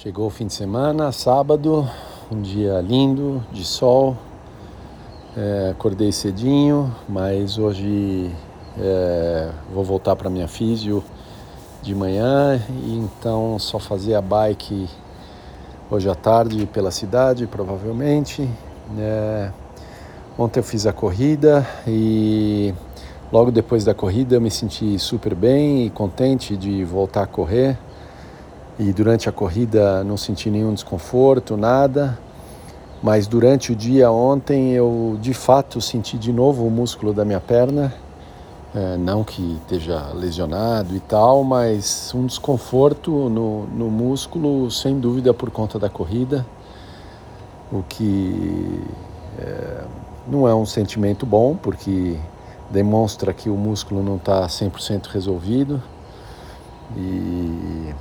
Chegou o fim de semana, sábado, um dia lindo, de sol. É, acordei cedinho, mas hoje é, vou voltar para minha físio de manhã e então só fazer a bike hoje à tarde pela cidade, provavelmente. É, ontem eu fiz a corrida e logo depois da corrida eu me senti super bem e contente de voltar a correr e durante a corrida não senti nenhum desconforto, nada. Mas durante o dia ontem eu de fato senti de novo o músculo da minha perna, é, não que esteja lesionado e tal, mas um desconforto no, no músculo, sem dúvida por conta da corrida, o que é, não é um sentimento bom, porque demonstra que o músculo não está 100% resolvido. E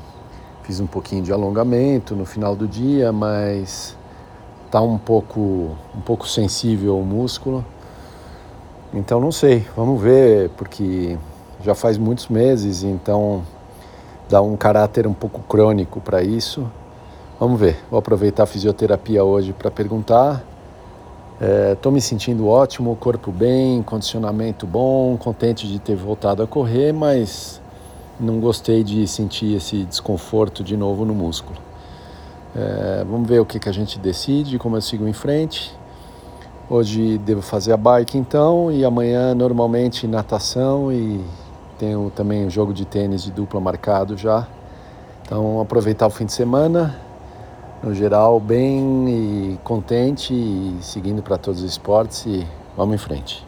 Fiz um pouquinho de alongamento no final do dia, mas tá um pouco um pouco sensível o músculo. Então não sei, vamos ver, porque já faz muitos meses, então dá um caráter um pouco crônico para isso. Vamos ver, vou aproveitar a fisioterapia hoje para perguntar. Estou é, me sentindo ótimo, corpo bem, condicionamento bom, contente de ter voltado a correr, mas não gostei de sentir esse desconforto de novo no músculo. É, vamos ver o que, que a gente decide, como eu sigo em frente. Hoje devo fazer a bike então e amanhã normalmente natação e tenho também um jogo de tênis de dupla marcado já. Então aproveitar o fim de semana, no geral bem e contente e seguindo para todos os esportes e vamos em frente.